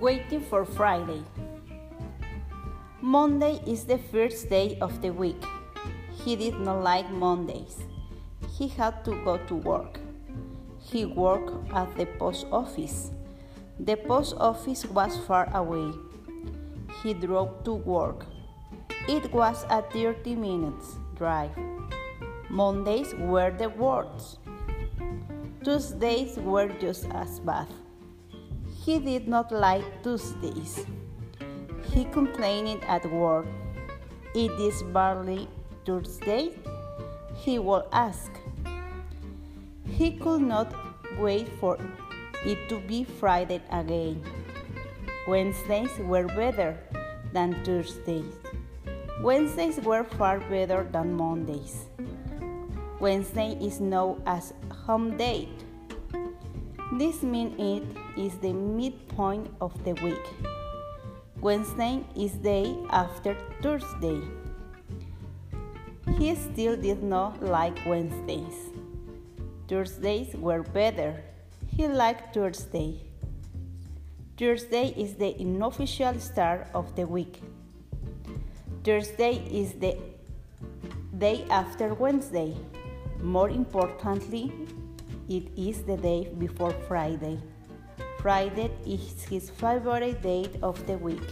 before Friday. Monday is the first day of the week. He did not like Mondays. He had to go to work. He worked at the post office. The post office was far away. He drove to work. It was a 30 minutes drive. Mondays were the worst. Tuesdays were just as bad. He did not like Tuesdays. He complained at work. It is barely Thursday? He will ask. He could not wait for it to be Friday again. Wednesdays were better than Thursdays. Wednesdays were far better than Mondays. Wednesday is known as home date. This means it is the midpoint of the week. Wednesday is day after Thursday. He still did not like Wednesdays. Thursdays were better. He liked Thursday. Thursday is the unofficial start of the week. Thursday is the day after Wednesday. More importantly, it is the day before Friday. Friday is his favorite day of the week.